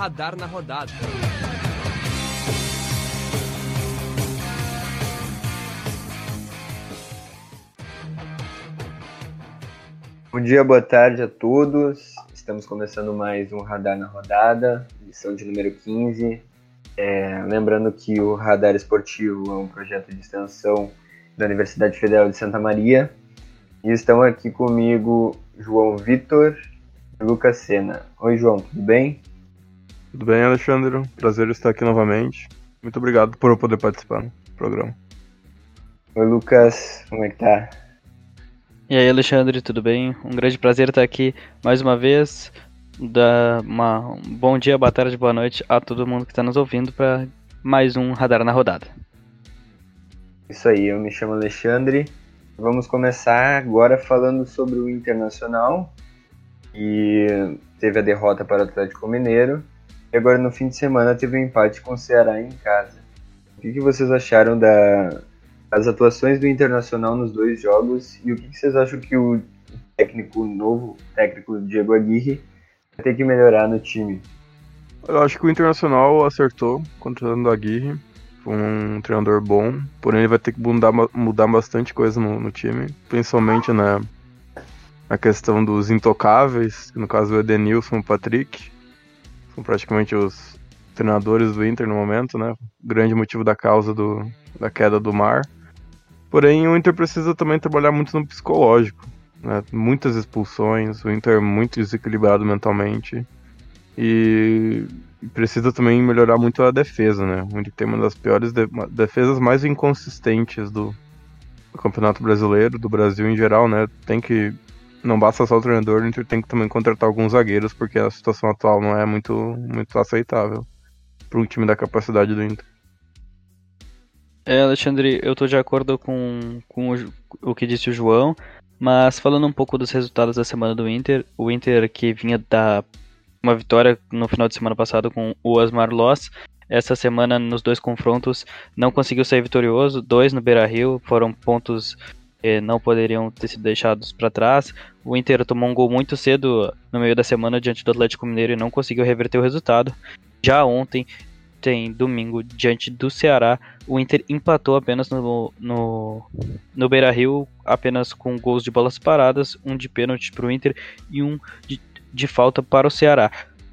Radar na Rodada. Bom dia, boa tarde a todos. Estamos começando mais um Radar na Rodada, edição de número 15. É, lembrando que o Radar Esportivo é um projeto de extensão da Universidade Federal de Santa Maria. E estão aqui comigo João Vitor e Lucas Sena. Oi, João, tudo bem? Tudo bem, Alexandre? Prazer estar aqui novamente. Muito obrigado por eu poder participar do programa. Oi, Lucas, como é que tá? E aí, Alexandre, tudo bem? Um grande prazer estar aqui mais uma vez. Dar uma, um bom dia, boa tarde, boa noite a todo mundo que está nos ouvindo para mais um Radar na Rodada. Isso aí, eu me chamo Alexandre. Vamos começar agora falando sobre o Internacional, que teve a derrota para o Atlético Mineiro. E agora no fim de semana teve um empate com o Ceará em casa. O que, que vocês acharam da, das atuações do Internacional nos dois jogos e o que, que vocês acham que o técnico novo, técnico Diego Aguirre, vai ter que melhorar no time? Eu acho que o Internacional acertou contratando o Aguirre. Foi um treinador bom, porém ele vai ter que mudar, mudar bastante coisa no, no time, principalmente na, na questão dos intocáveis, no caso o Edenilson e o Patrick. São praticamente os treinadores do Inter no momento, né? Grande motivo da causa do, da queda do mar. Porém, o Inter precisa também trabalhar muito no psicológico. Né? Muitas expulsões, o Inter é muito desequilibrado mentalmente. E precisa também melhorar muito a defesa, né? O Inter tem uma das piores de defesas mais inconsistentes do, do, Campeonato Brasileiro, do Brasil em geral, né? Tem que. Não basta só o treinador, o Inter tem que também contratar alguns zagueiros, porque a situação atual não é muito, muito aceitável para um time da capacidade do Inter. É, Alexandre, eu tô de acordo com, com o, o que disse o João, mas falando um pouco dos resultados da semana do Inter, o Inter que vinha da uma vitória no final de semana passado com o Asmar Loss, essa semana nos dois confrontos não conseguiu sair vitorioso, dois no Beira-Rio, foram pontos que não poderiam ter sido deixados para trás. O Inter tomou um gol muito cedo no meio da semana diante do Atlético Mineiro e não conseguiu reverter o resultado. Já ontem tem domingo diante do Ceará, o Inter empatou apenas no, no, no Beira Rio, apenas com gols de bolas paradas, um de pênalti para o Inter e um de, de, falta para o Ceará.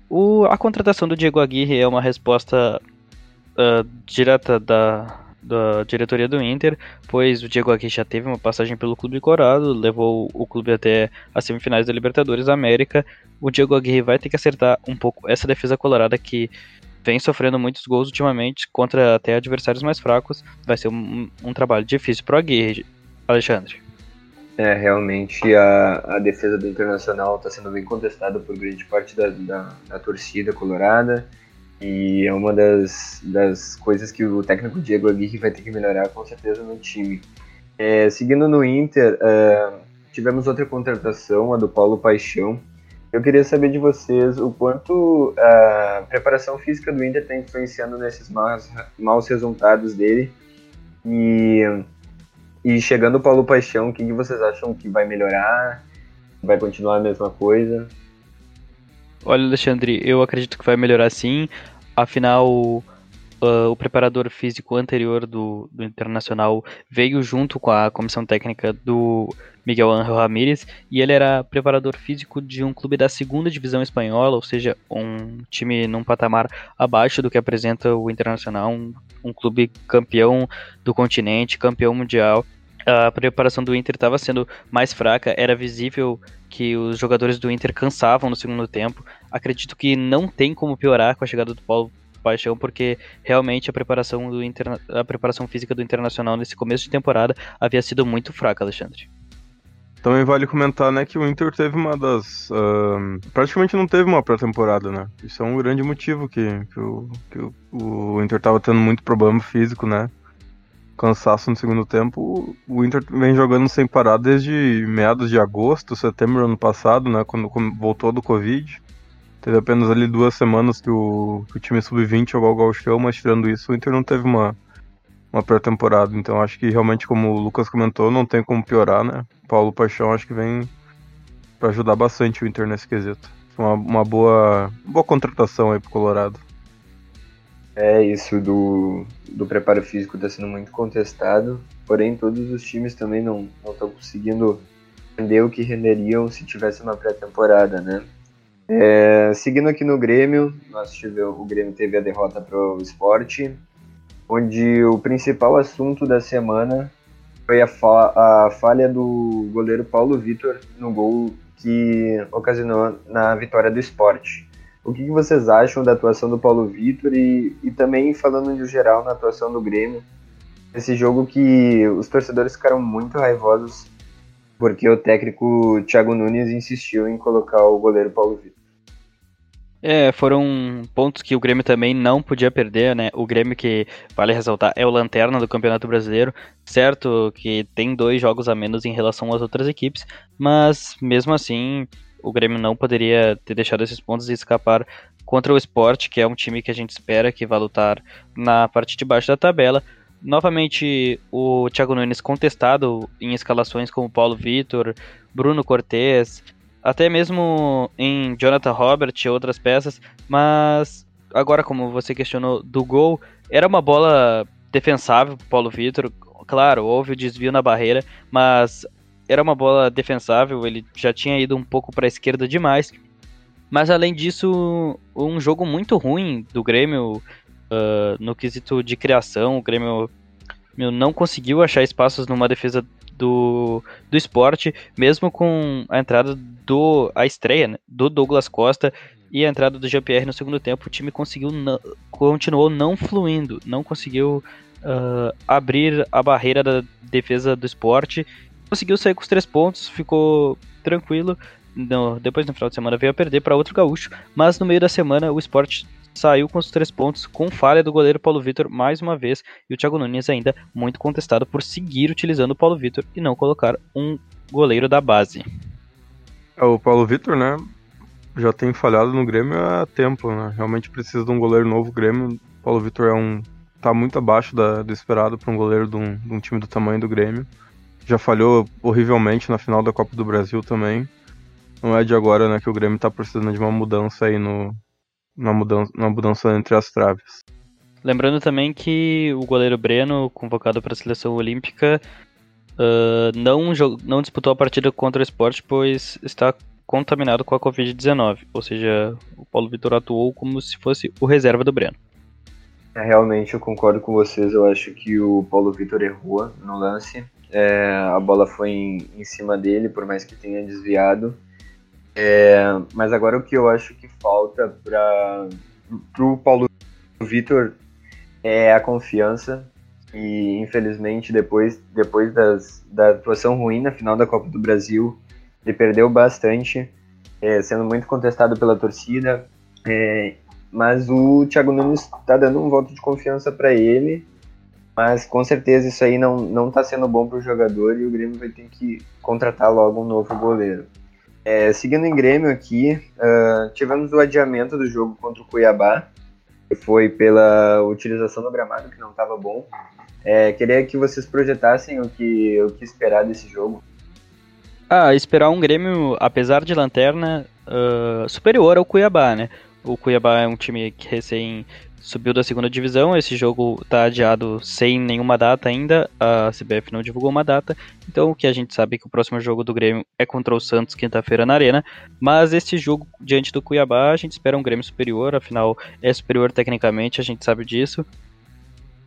O, a contratação do Diego Aguirre é uma resposta uh, direta da, da diretoria do Inter, pois o Diego Aguirre já teve uma passagem pelo Clube Corado, levou o clube até as semifinais da Libertadores da América. O Diego Aguirre vai ter que acertar um pouco essa defesa colorada que vem sofrendo muitos gols ultimamente contra até adversários mais fracos. Vai ser um, um trabalho difícil para o Aguirre, Alexandre. É, realmente a, a defesa do Internacional está sendo bem contestada por grande parte da, da, da, torcida colorada e é uma das, das coisas que o técnico Diego Aguirre vai ter que melhorar com certeza no time. É, seguindo no Inter, uh, tivemos outra contratação, a do Paulo Paixão, eu queria saber de vocês o quanto a preparação física do Inter está influenciando nesses maus, maus resultados dele. E, e chegando o Paulo Paixão, o que, que vocês acham que vai melhorar? Vai continuar a mesma coisa? Olha, Alexandre, eu acredito que vai melhorar sim. Afinal, Uh, o preparador físico anterior do, do Internacional veio junto com a comissão técnica do Miguel Ángel Ramírez e ele era preparador físico de um clube da segunda divisão espanhola, ou seja, um time num patamar abaixo do que apresenta o Internacional, um, um clube campeão do continente, campeão mundial. A preparação do Inter estava sendo mais fraca, era visível que os jogadores do Inter cansavam no segundo tempo. Acredito que não tem como piorar com a chegada do Paulo paixão, porque realmente a preparação, do interna... a preparação física do Internacional nesse começo de temporada havia sido muito fraca, Alexandre. Também vale comentar, né, que o Inter teve uma das. Uh, praticamente não teve uma pré-temporada, né? Isso é um grande motivo que, que, o, que o, o Inter tava tendo muito problema físico, né? Cansaço no segundo tempo. O Inter vem jogando sem parar desde meados de agosto, setembro ano passado, né? Quando voltou do Covid. Teve apenas ali duas semanas que o, que o time sub-20 jogou o Gauchão, mas tirando isso, o Inter não teve uma, uma pré-temporada. Então acho que realmente, como o Lucas comentou, não tem como piorar, né? Paulo Paixão acho que vem para ajudar bastante o Inter nesse quesito. Uma, uma boa, boa contratação aí pro Colorado. É, isso do, do preparo físico está sendo muito contestado, porém todos os times também não estão conseguindo render o que renderiam se tivesse uma pré-temporada, né? É, seguindo aqui no Grêmio, nós tivemos, o Grêmio teve a derrota para o esporte, onde o principal assunto da semana foi a, fa a falha do goleiro Paulo Vitor no gol que ocasionou na vitória do esporte. O que, vocês acham da atuação do Paulo Vitor e, e também falando de geral na atuação do Grêmio? Esse jogo que os torcedores ficaram muito raivosos porque o técnico Thiago Nunes insistiu em colocar o goleiro Paulo Vitor. É, foram pontos que o Grêmio também não podia perder, né? O Grêmio que, vale ressaltar, é o lanterna do Campeonato Brasileiro. Certo que tem dois jogos a menos em relação às outras equipes, mas mesmo assim o Grêmio não poderia ter deixado esses pontos e escapar contra o Sport, que é um time que a gente espera que vá lutar na parte de baixo da tabela. Novamente, o Thiago Nunes contestado em escalações como Paulo Vitor, Bruno Cortes, até mesmo em Jonathan Robert e outras peças, mas agora como você questionou do gol, era uma bola defensável para Paulo Vitor. Claro, houve o desvio na barreira, mas era uma bola defensável, ele já tinha ido um pouco para a esquerda demais. Mas além disso, um jogo muito ruim do Grêmio uh, no quesito de criação. O Grêmio meu, não conseguiu achar espaços numa defesa do, do esporte, mesmo com a entrada do. a estreia né, do Douglas Costa e a entrada do Jean-Pierre no segundo tempo, o time conseguiu continuou não fluindo, não conseguiu uh, abrir a barreira da defesa do esporte. Conseguiu sair com os três pontos, ficou tranquilo. No, depois no final de semana veio a perder para outro gaúcho, mas no meio da semana o esporte saiu com os três pontos, com falha do goleiro Paulo Vitor mais uma vez, e o Thiago Nunes ainda muito contestado por seguir utilizando o Paulo Vitor e não colocar um goleiro da base. É, o Paulo Vitor, né, já tem falhado no Grêmio há tempo, né? Realmente precisa de um goleiro novo. O Grêmio, o Paulo Vitor é um tá muito abaixo da, do esperado para um goleiro de um, de um time do tamanho do Grêmio. Já falhou horrivelmente na final da Copa do Brasil também. Não é de agora, né, que o Grêmio tá precisando de uma mudança aí no, na mudança, na mudança entre as traves. Lembrando também que o goleiro Breno, convocado para a seleção olímpica, uh, não, não disputou a partida contra o esporte, pois está contaminado com a Covid-19. Ou seja, o Paulo Vitor atuou como se fosse o reserva do Breno. É, realmente, eu concordo com vocês. Eu acho que o Paulo Vitor errou no lance. É, a bola foi em, em cima dele, por mais que tenha desviado. É, mas agora o que eu acho que falta para o Paulo Vitor é a confiança. E infelizmente, depois, depois das, da atuação ruim na final da Copa do Brasil, ele perdeu bastante, é, sendo muito contestado pela torcida. É, mas o Thiago Nunes está dando um voto de confiança para ele. Mas com certeza isso aí não, não tá sendo bom para o jogador e o Grêmio vai ter que contratar logo um novo goleiro. É, seguindo em Grêmio aqui, uh, tivemos o adiamento do jogo contra o Cuiabá, que foi pela utilização do gramado, que não estava bom. É, queria que vocês projetassem o que, o que esperar desse jogo. Ah, esperar um Grêmio, apesar de lanterna, uh, superior ao Cuiabá, né? O Cuiabá é um time que recém subiu da segunda divisão. Esse jogo está adiado sem nenhuma data ainda. A CBF não divulgou uma data. Então o que a gente sabe é que o próximo jogo do Grêmio é contra o Santos quinta-feira na Arena. Mas esse jogo diante do Cuiabá, a gente espera um Grêmio superior. Afinal, é superior tecnicamente, a gente sabe disso.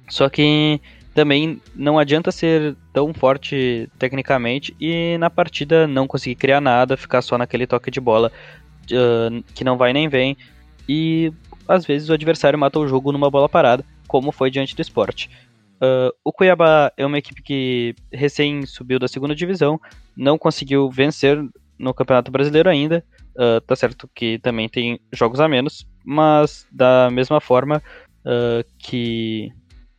Só que também não adianta ser tão forte tecnicamente e na partida não conseguir criar nada, ficar só naquele toque de bola uh, que não vai nem vem. E às vezes o adversário mata o jogo numa bola parada, como foi diante do esporte. Uh, o Cuiabá é uma equipe que recém subiu da segunda divisão, não conseguiu vencer no Campeonato Brasileiro ainda. Uh, tá certo que também tem jogos a menos, mas da mesma forma uh, que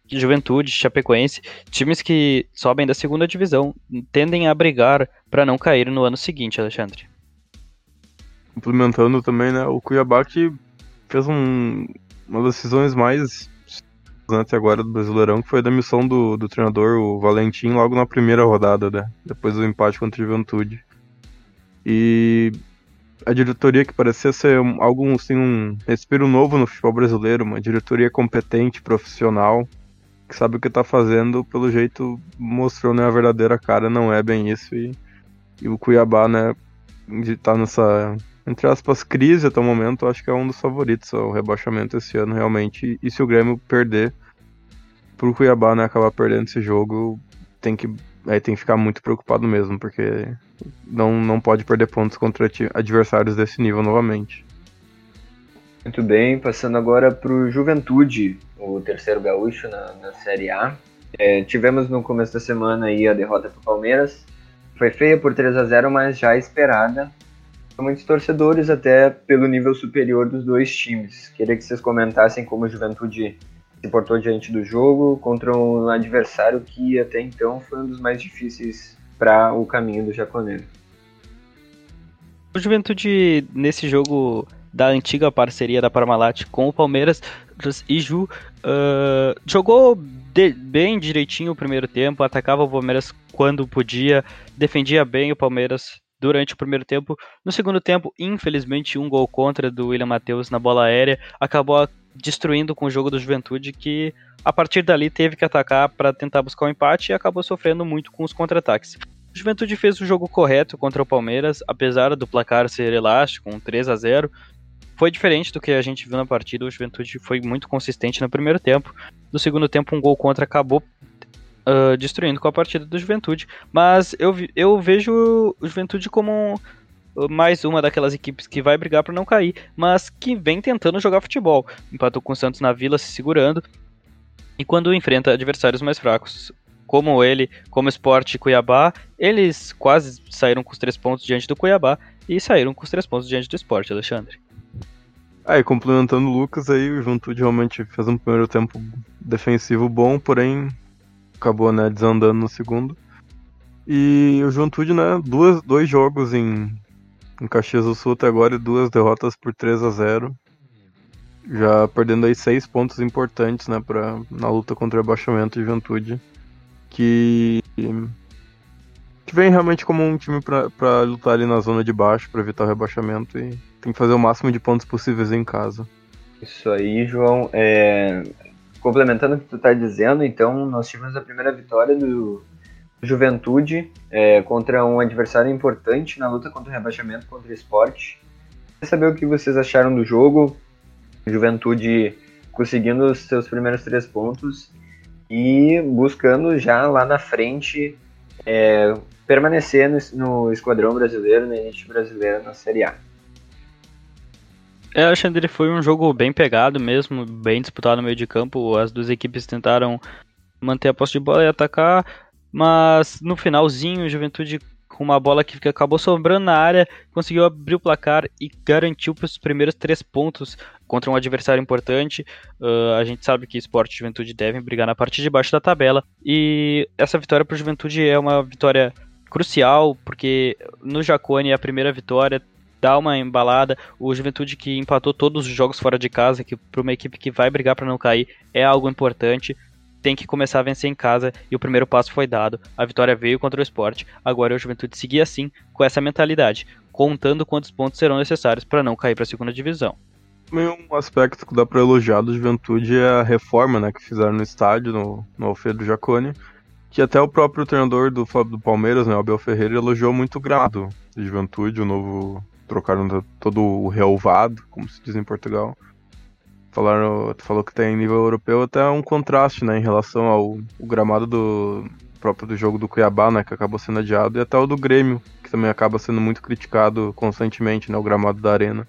Juventude, Chapecoense, times que sobem da segunda divisão tendem a brigar para não cair no ano seguinte, Alexandre. Complementando também, né, o Cuiabá que fez um, uma das decisões mais até agora do Brasileirão, que foi a demissão do, do treinador, o Valentim, logo na primeira rodada, né? Depois do empate contra o Juventude. E a diretoria que parecia ser um, algo assim, um respiro novo no futebol brasileiro, uma diretoria competente, profissional, que sabe o que tá fazendo, pelo jeito mostrou né, a verdadeira cara, não é bem isso. E, e o Cuiabá, né, tá nessa, entre aspas, crise até o momento, acho que é um dos favoritos ao rebaixamento esse ano, realmente. E se o Grêmio perder pro Cuiabá, né, acabar perdendo esse jogo, tem que, aí tem que ficar muito preocupado mesmo, porque não, não pode perder pontos contra adversários desse nível novamente. Muito bem, passando agora para o Juventude, o terceiro gaúcho na, na Série A. É, tivemos no começo da semana aí a derrota para o Palmeiras. Foi feia por 3 a 0 mas já esperada. Muitos torcedores até pelo nível superior dos dois times. Queria que vocês comentassem como o Juventude se portou diante do jogo contra um adversário que até então foi um dos mais difíceis para o caminho do jaconeiro. O Juventude nesse jogo da antiga parceria da Parmalat com o Palmeiras e Ju uh, jogou de, bem direitinho o primeiro tempo, atacava o Palmeiras quando podia, defendia bem o Palmeiras durante o primeiro tempo. No segundo tempo, infelizmente, um gol contra do William Matheus na bola aérea acabou destruindo com o jogo do Juventude, que a partir dali teve que atacar para tentar buscar o um empate e acabou sofrendo muito com os contra-ataques. O Juventude fez o jogo correto contra o Palmeiras, apesar do placar ser elástico, um 3 a 0 foi diferente do que a gente viu na partida. O Juventude foi muito consistente no primeiro tempo. No segundo tempo, um gol contra acabou uh, destruindo com a partida do Juventude. Mas eu, eu vejo o Juventude como mais uma daquelas equipes que vai brigar para não cair, mas que vem tentando jogar futebol. Empatou com o Santos na Vila, se segurando. E quando enfrenta adversários mais fracos, como ele, como Sport e Cuiabá, eles quase saíram com os três pontos diante do Cuiabá e saíram com os três pontos diante do Sport, Alexandre. Aí, complementando o Lucas, aí o Juventude realmente fez um primeiro tempo defensivo bom, porém acabou né, desandando no segundo. E o Juventude, né, duas, dois jogos em, em Caxias do Sul até agora e duas derrotas por 3 a 0 Já perdendo aí seis pontos importantes, né, pra, na luta contra o rebaixamento de Juventude. Que, que vem realmente como um time para lutar ali na zona de baixo, para evitar o rebaixamento e tem que fazer o máximo de pontos possíveis em casa. Isso aí, João. É... Complementando o que tu está dizendo, então nós tivemos a primeira vitória do Juventude é, contra um adversário importante na luta contra o rebaixamento contra o esporte. Queria saber o que vocês acharam do jogo. Juventude conseguindo os seus primeiros três pontos e buscando já lá na frente é, permanecer no, no esquadrão brasileiro, na elite brasileira na Série A. É, Alexandre, foi um jogo bem pegado mesmo, bem disputado no meio de campo. As duas equipes tentaram manter a posse de bola e atacar, mas no finalzinho, o Juventude com uma bola que acabou sobrando na área, conseguiu abrir o placar e garantiu os primeiros três pontos contra um adversário importante. Uh, a gente sabe que Esporte e Juventude devem brigar na parte de baixo da tabela e essa vitória para o Juventude é uma vitória crucial, porque no Jacone é a primeira vitória dá uma embalada. O Juventude que empatou todos os jogos fora de casa, que para uma equipe que vai brigar para não cair é algo importante. Tem que começar a vencer em casa e o primeiro passo foi dado. A vitória veio contra o esporte. Agora o Juventude seguir assim, com essa mentalidade, contando quantos pontos serão necessários para não cair para a segunda divisão. Um aspecto que dá para elogiar do Juventude é a reforma né, que fizeram no estádio, no, no Alfredo Jacone, que até o próprio treinador do, do Palmeiras, né, Abel Ferreira, elogiou muito o gramado de Juventude, o novo trocaram todo o relvado, como se diz em Portugal. Falaram, falou que tem nível europeu até um contraste, né, em relação ao gramado do próprio do jogo do Cuiabá, né, que acabou sendo adiado, e até o do Grêmio, que também acaba sendo muito criticado constantemente, né, o gramado da arena.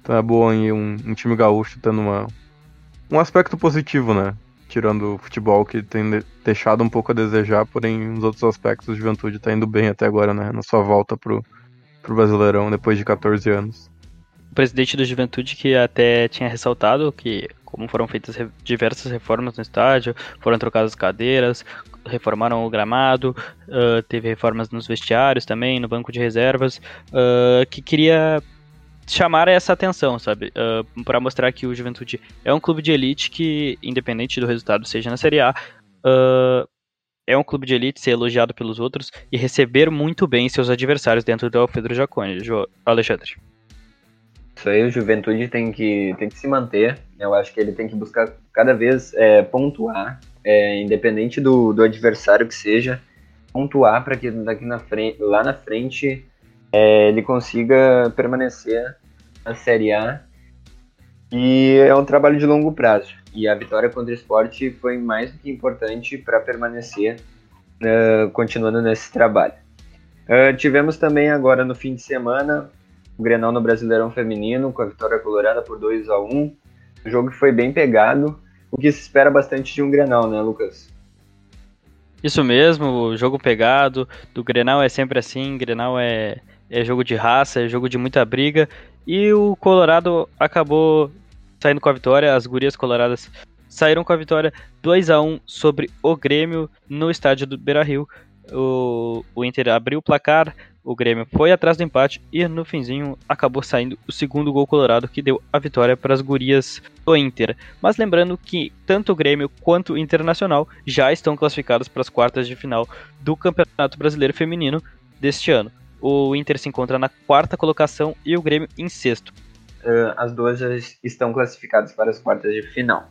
Então é bom aí um, um time gaúcho tendo uma, um aspecto positivo, né, tirando o futebol que tem deixado um pouco a desejar, porém nos outros aspectos a Juventude está indo bem até agora, né, na sua volta pro pro Brasileirão depois de 14 anos. O presidente da Juventude que até tinha ressaltado que como foram feitas diversas reformas no estádio, foram trocadas cadeiras, reformaram o gramado, uh, teve reformas nos vestiários também, no banco de reservas, uh, que queria chamar essa atenção, sabe? Uh, para mostrar que o Juventude é um clube de elite que, independente do resultado, seja na Série A, uh, é um clube de elite ser elogiado pelos outros e receber muito bem seus adversários dentro do Alfredo Jacone, Alexandre. Isso aí, o Juventude tem que, tem que se manter. Eu acho que ele tem que buscar cada vez é, pontuar, é, independente do, do adversário que seja, pontuar para que daqui na frente, lá na frente é, ele consiga permanecer na Série A. E é um trabalho de longo prazo. E a vitória contra o esporte foi mais do que importante para permanecer uh, continuando nesse trabalho. Uh, tivemos também agora no fim de semana o Grenal no Brasileirão Feminino com a vitória colorada por 2 a 1 O jogo foi bem pegado, o que se espera bastante de um Grenal, né, Lucas? Isso mesmo, jogo pegado do Grenal é sempre assim, Grenal é, é jogo de raça, é jogo de muita briga, e o Colorado acabou saindo com a vitória, as gurias coloradas saíram com a vitória 2 a 1 sobre o Grêmio no estádio do Beira-Rio. O, o Inter abriu o placar, o Grêmio foi atrás do empate e no finzinho acabou saindo o segundo gol colorado que deu a vitória para as gurias do Inter. Mas lembrando que tanto o Grêmio quanto o Internacional já estão classificados para as quartas de final do Campeonato Brasileiro Feminino deste ano. O Inter se encontra na quarta colocação e o Grêmio em sexto. Uh, as duas já estão classificadas para as quartas de final.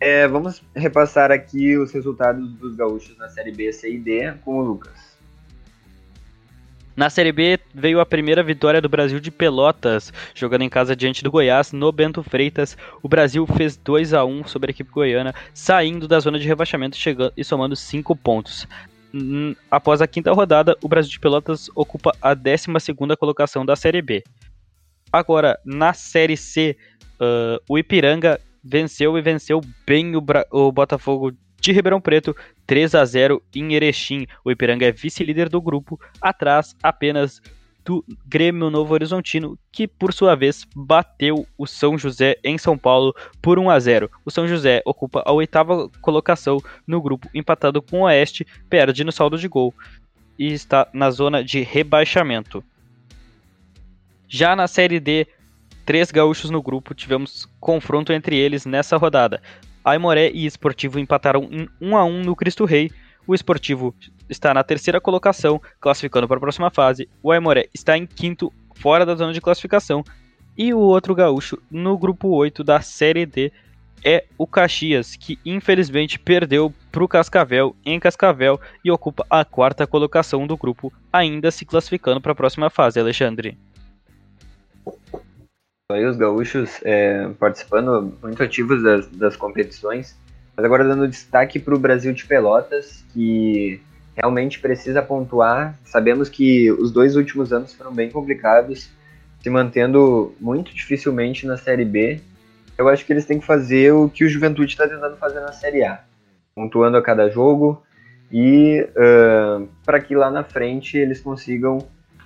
É, vamos repassar aqui os resultados dos gaúchos na Série B, C e D com o Lucas. Na Série B veio a primeira vitória do Brasil de Pelotas, jogando em casa diante do Goiás no Bento Freitas. O Brasil fez 2 a 1 sobre a equipe goiana, saindo da zona de rebaixamento chegando, e somando 5 pontos. Após a quinta rodada, o Brasil de Pelotas ocupa a 12 colocação da Série B. Agora, na Série C, uh, o Ipiranga venceu e venceu bem o, o Botafogo de Ribeirão Preto, 3 a 0 em Erechim. O Ipiranga é vice-líder do grupo, atrás apenas do Grêmio Novo Horizontino, que por sua vez bateu o São José em São Paulo por 1 a 0. O São José ocupa a oitava colocação no grupo, empatado com o Oeste, perde no saldo de gol e está na zona de rebaixamento. Já na Série D, três gaúchos no grupo, tivemos confronto entre eles nessa rodada. Aimoré e Esportivo empataram em 1 a 1 no Cristo Rei. O Esportivo está na terceira colocação, classificando para a próxima fase. O Aimoré está em quinto, fora da zona de classificação. E o outro gaúcho no grupo 8 da Série D é o Caxias, que infelizmente perdeu para o Cascavel em Cascavel e ocupa a quarta colocação do grupo, ainda se classificando para a próxima fase, Alexandre. Aí os gaúchos é, participando muito ativos das, das competições, mas agora dando destaque para o Brasil de Pelotas, que realmente precisa pontuar. Sabemos que os dois últimos anos foram bem complicados, se mantendo muito dificilmente na Série B. Eu acho que eles têm que fazer o que o Juventude está tentando fazer na Série A, pontuando a cada jogo e uh, para que lá na frente eles consigam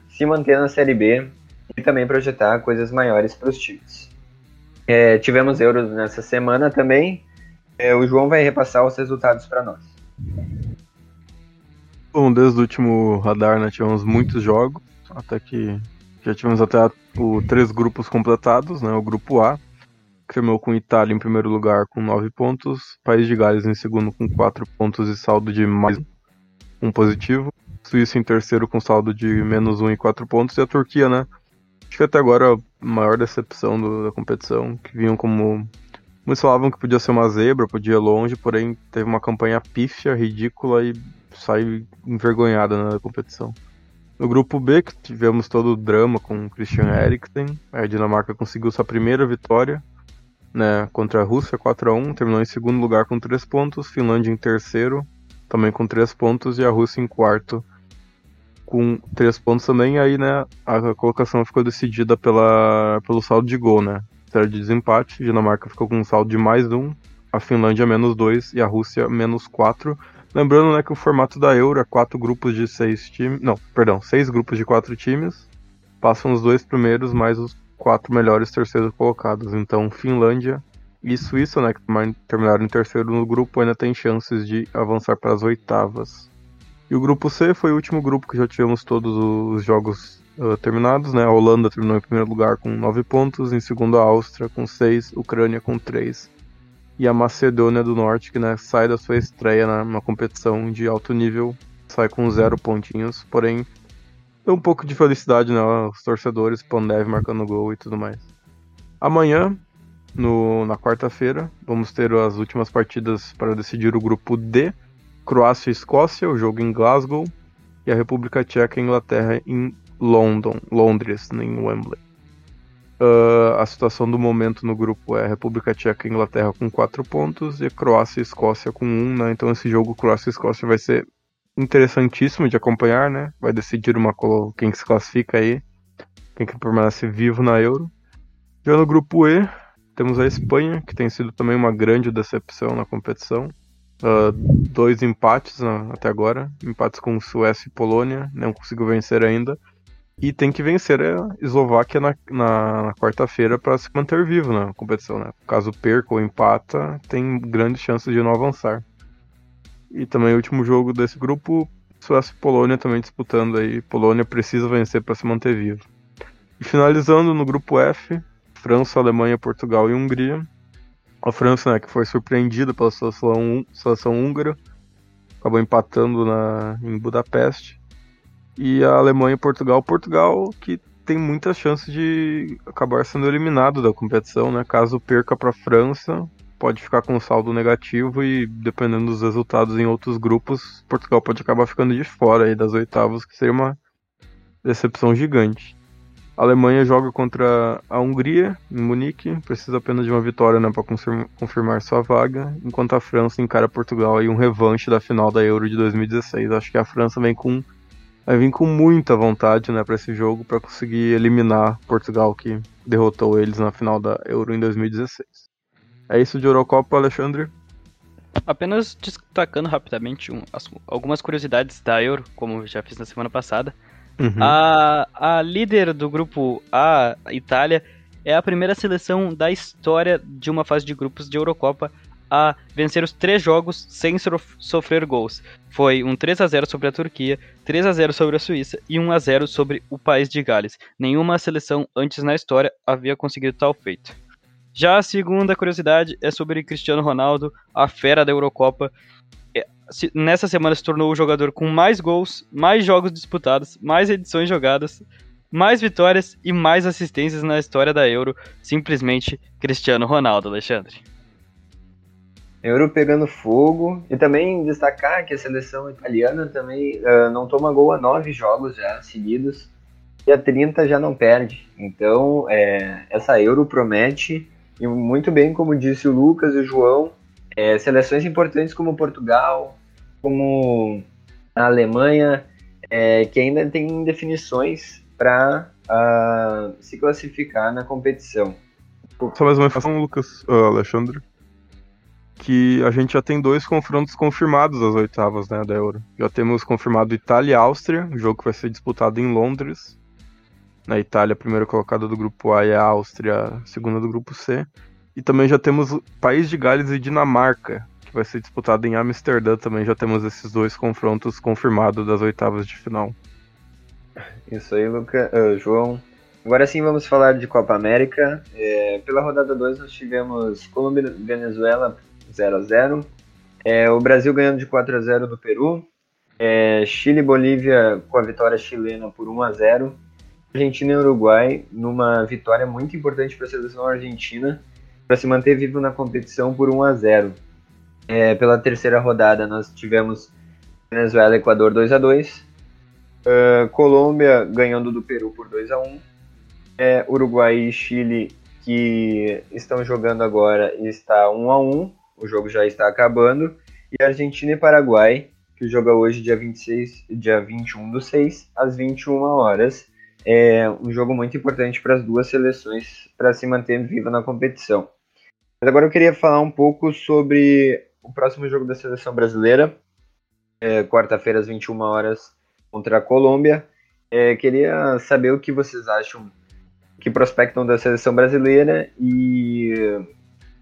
se manter na Série B e também projetar coisas maiores para os times. É, tivemos euros nessa semana também. É, o João vai repassar os resultados para nós. Bom, desde o último radar né, tivemos muitos jogos, até que já tivemos até o, três grupos completados, né? O grupo A, que terminou com Itália em primeiro lugar com 9 pontos, País de Gales em segundo com 4 pontos e saldo de mais um positivo, Suíça em terceiro com saldo de menos 1 e 4 pontos, e a Turquia, né? Acho que até agora a maior decepção do, da competição, que vinham como. Muitos falavam que podia ser uma zebra, podia ir longe, porém teve uma campanha pífia, ridícula e saiu envergonhada na competição. No grupo B, que tivemos todo o drama com Christian Eriksen, a Dinamarca conseguiu sua primeira vitória né, contra a Rússia, 4 a 1 terminou em segundo lugar com 3 pontos, Finlândia em terceiro, também com 3 pontos, e a Rússia em quarto, com três pontos também, aí, né, a colocação ficou decidida pela, pelo saldo de gol, né? Era de desempate, Dinamarca ficou com um saldo de mais um, a Finlândia menos dois e a Rússia menos quatro. Lembrando, né, que o formato da Euro é quatro grupos de seis times, não, perdão, seis grupos de quatro times, passam os dois primeiros mais os quatro melhores terceiros colocados. Então, Finlândia e Suíça, né, que terminaram em terceiro no grupo, ainda tem chances de avançar para as oitavas. E o grupo C foi o último grupo que já tivemos todos os jogos uh, terminados, né? A Holanda terminou em primeiro lugar com 9 pontos, em segundo a Áustria com 6, Ucrânia com 3. E a Macedônia do Norte, que né, sai da sua estreia na, na competição de alto nível, sai com 0 pontinhos, porém um pouco de felicidade, né? Os torcedores, Pandev marcando gol e tudo mais. Amanhã, no, na quarta-feira, vamos ter as últimas partidas para decidir o grupo D. Croácia e Escócia, o jogo em Glasgow, e a República Tcheca e Inglaterra em London, Londres, em Wembley. Uh, a situação do momento no grupo é República Tcheca e Inglaterra com 4 pontos e Croácia e Escócia com 1, um, né? Então esse jogo Croácia e Escócia vai ser interessantíssimo de acompanhar, né? Vai decidir uma quem se classifica aí, quem que permanece vivo na Euro. Já no grupo E, temos a Espanha, que tem sido também uma grande decepção na competição. Uh, dois empates né, até agora, empates com Suécia e Polônia, não conseguiu vencer ainda. E tem que vencer a Eslováquia na, na, na quarta-feira para se manter vivo na competição, né? Caso perca ou empata, tem grandes chances de não avançar. E também o último jogo desse grupo, Suécia e Polônia também disputando aí. Polônia precisa vencer para se manter vivo. E finalizando no grupo F, França, Alemanha, Portugal e Hungria. A França, né, que foi surpreendida pela seleção, seleção húngara, acabou empatando na, em Budapeste e a Alemanha e Portugal. Portugal que tem muitas chances de acabar sendo eliminado da competição, né? Caso perca para a França, pode ficar com saldo negativo e dependendo dos resultados em outros grupos, Portugal pode acabar ficando de fora aí das oitavas, que seria uma decepção gigante. A Alemanha joga contra a Hungria em Munique, precisa apenas de uma vitória né, para confirmar sua vaga, enquanto a França encara Portugal e um revanche da final da Euro de 2016. Acho que a França vem com vai vir com muita vontade né, para esse jogo para conseguir eliminar Portugal que derrotou eles na final da Euro em 2016. É isso de Eurocopa, Alexandre? Apenas destacando rapidamente um, as, algumas curiosidades da Euro, como já fiz na semana passada. Uhum. A, a líder do grupo A, a Itália, é a primeira seleção da história de uma fase de grupos de Eurocopa a vencer os três jogos sem sofrer gols. Foi um 3 a 0 sobre a Turquia, 3 a 0 sobre a Suíça e 1 a 0 sobre o país de Gales. Nenhuma seleção antes na história havia conseguido tal feito. Já a segunda curiosidade é sobre Cristiano Ronaldo, a fera da Eurocopa. É, nessa semana se tornou o jogador com mais gols, mais jogos disputados, mais edições jogadas, mais vitórias e mais assistências na história da Euro. Simplesmente Cristiano Ronaldo, Alexandre. Euro pegando fogo. E também destacar que a seleção italiana também uh, não toma gol a nove jogos já seguidos. E a 30 já não perde. Então, é, essa Euro promete. E muito bem, como disse o Lucas e o João, é, seleções importantes como Portugal, como a Alemanha, é, que ainda tem definições para uh, ah, se classificar na competição. Só mais uma informação, Lucas, uh, Alexandre que a gente já tem dois confrontos confirmados das oitavas né, da Euro. Já temos confirmado Itália e Áustria, o jogo que vai ser disputado em Londres. Na Itália, a primeira colocada do grupo A e a Áustria, a segunda do grupo C. E também já temos País de Gales e Dinamarca, que vai ser disputado em Amsterdã também. Já temos esses dois confrontos confirmados das oitavas de final. Isso aí, Luca, uh, João. Agora sim vamos falar de Copa América. É, pela rodada 2 nós tivemos Colômbia e Venezuela 0 a 0 é, O Brasil ganhando de 4 a 0 do Peru. É, Chile e Bolívia com a vitória chilena por 1 a 0 Argentina e Uruguai numa vitória muito importante para a seleção argentina para se manter vivo na competição por 1 a 0 é, Pela terceira rodada nós tivemos Venezuela e Equador 2 a 2 Uh, Colômbia ganhando do Peru por 2 a 1 é, Uruguai e Chile que estão jogando agora está 1 a 1 o jogo já está acabando. E Argentina e Paraguai, que joga hoje dia 26, dia 21 do 6, às 21 horas. É um jogo muito importante para as duas seleções para se manter viva na competição. Mas agora eu queria falar um pouco sobre o próximo jogo da seleção brasileira, é, quarta-feira às 21 horas contra a Colômbia. É, queria saber o que vocês acham, que prospectam da seleção brasileira e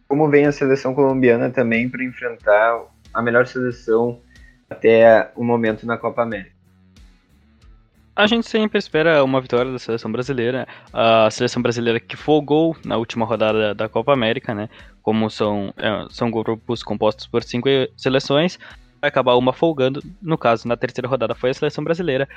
como vem a seleção colombiana também para enfrentar a melhor seleção até o momento na Copa América. A gente sempre espera uma vitória da seleção brasileira. A seleção brasileira que folgou na última rodada da Copa América, né? Como são, é, são grupos compostos por cinco seleções, vai acabar uma folgando. No caso, na terceira rodada foi a seleção brasileira.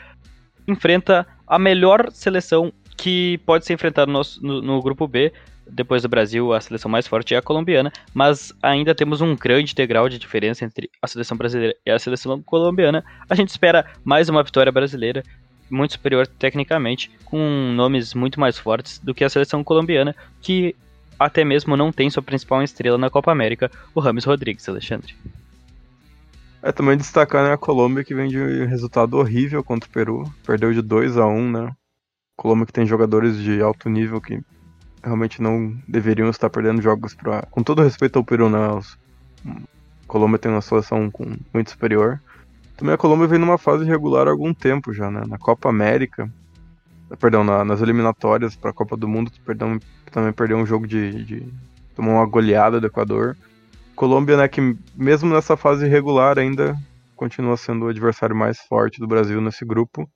Enfrenta a melhor seleção que pode ser enfrentada no, no, no grupo B, depois do Brasil, a seleção mais forte é a colombiana, mas ainda temos um grande degrau de diferença entre a seleção brasileira e a seleção colombiana. A gente espera mais uma vitória brasileira, muito superior tecnicamente, com nomes muito mais fortes do que a seleção colombiana, que até mesmo não tem sua principal estrela na Copa América, o Rames Rodrigues, Alexandre. É também destacar né, a Colômbia que vem de um resultado horrível contra o Peru, perdeu de 2 a 1 né? Colômbia que tem jogadores de alto nível que realmente não deveriam estar perdendo jogos para. Com todo respeito ao Peru, né? Os... Colômbia tem uma seleção com muito superior. Também a Colômbia vem numa fase regular há algum tempo já, né? Na Copa América, perdão, na, nas eliminatórias para a Copa do Mundo, perdão, também perdeu um jogo de, de tomou uma goleada do Equador. Colômbia, né, que mesmo nessa fase regular ainda continua sendo o adversário mais forte do Brasil nesse grupo.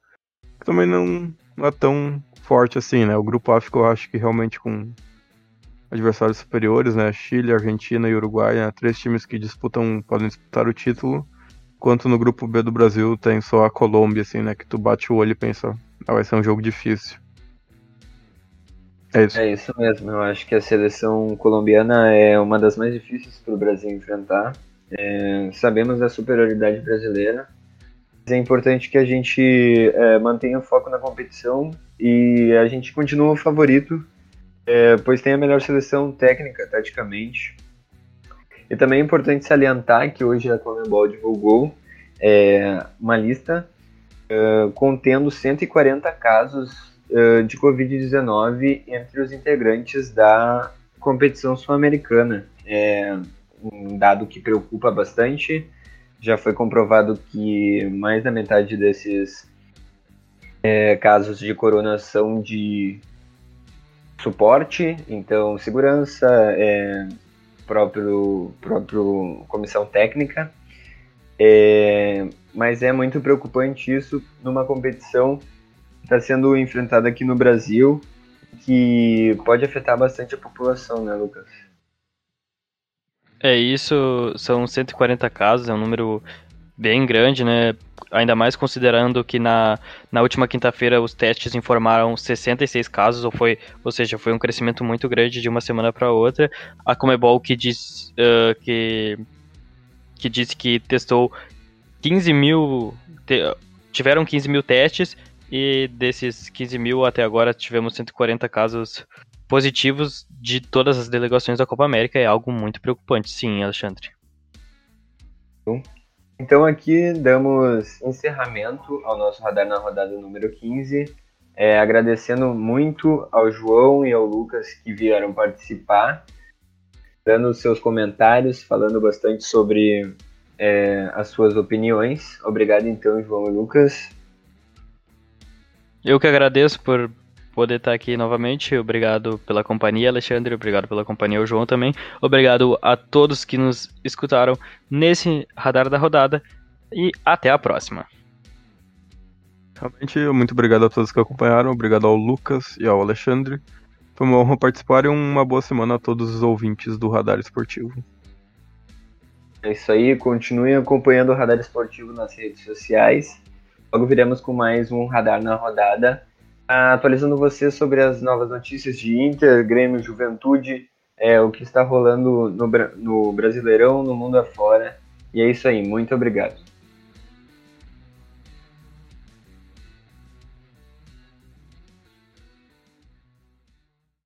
Também não, não é tão forte assim, né? O grupo A ficou, acho que realmente com adversários superiores, né? Chile, Argentina e Uruguai, né? três times que disputam, podem disputar o título. Enquanto no grupo B do Brasil tem só a Colômbia, assim, né? Que tu bate o olho e pensa, ah, vai ser um jogo difícil. É isso. É isso mesmo. Eu acho que a seleção colombiana é uma das mais difíceis para o Brasil enfrentar. É, sabemos da superioridade brasileira, é importante que a gente é, mantenha o foco na competição e a gente continua o favorito, é, pois tem a melhor seleção técnica, taticamente. E também é importante salientar que hoje a Comembol divulgou é, uma lista é, contendo 140 casos é, de Covid-19 entre os integrantes da competição sul-americana. É um dado que preocupa bastante já foi comprovado que mais da metade desses é, casos de corona são de suporte, então segurança, é, próprio, próprio comissão técnica. É, mas é muito preocupante isso numa competição que está sendo enfrentada aqui no Brasil, que pode afetar bastante a população, né, Lucas? É isso, são 140 casos, é um número bem grande, né? Ainda mais considerando que na, na última quinta-feira os testes informaram 66 casos, ou, foi, ou seja, foi um crescimento muito grande de uma semana para outra. A Comebol que diz uh, que, que disse que testou 15 mil. Te, tiveram 15 mil testes e desses 15 mil até agora tivemos 140 casos positivos de todas as delegações da Copa América é algo muito preocupante, sim, Alexandre. Então aqui damos encerramento ao nosso radar na rodada número 15, é, agradecendo muito ao João e ao Lucas que vieram participar, dando seus comentários, falando bastante sobre é, as suas opiniões. Obrigado então, João e Lucas. Eu que agradeço por poder estar aqui novamente. Obrigado pela companhia, Alexandre. Obrigado pela companhia, o João também. Obrigado a todos que nos escutaram nesse Radar da Rodada. E até a próxima. Realmente, muito obrigado a todos que acompanharam. Obrigado ao Lucas e ao Alexandre. Foi uma honra participar e uma boa semana a todos os ouvintes do Radar Esportivo. É isso aí, continuem acompanhando o Radar Esportivo nas redes sociais. Logo viremos com mais um Radar na Rodada atualizando você sobre as novas notícias de Inter, Grêmio, Juventude, é, o que está rolando no, no Brasileirão, no mundo afora. E é isso aí, muito obrigado.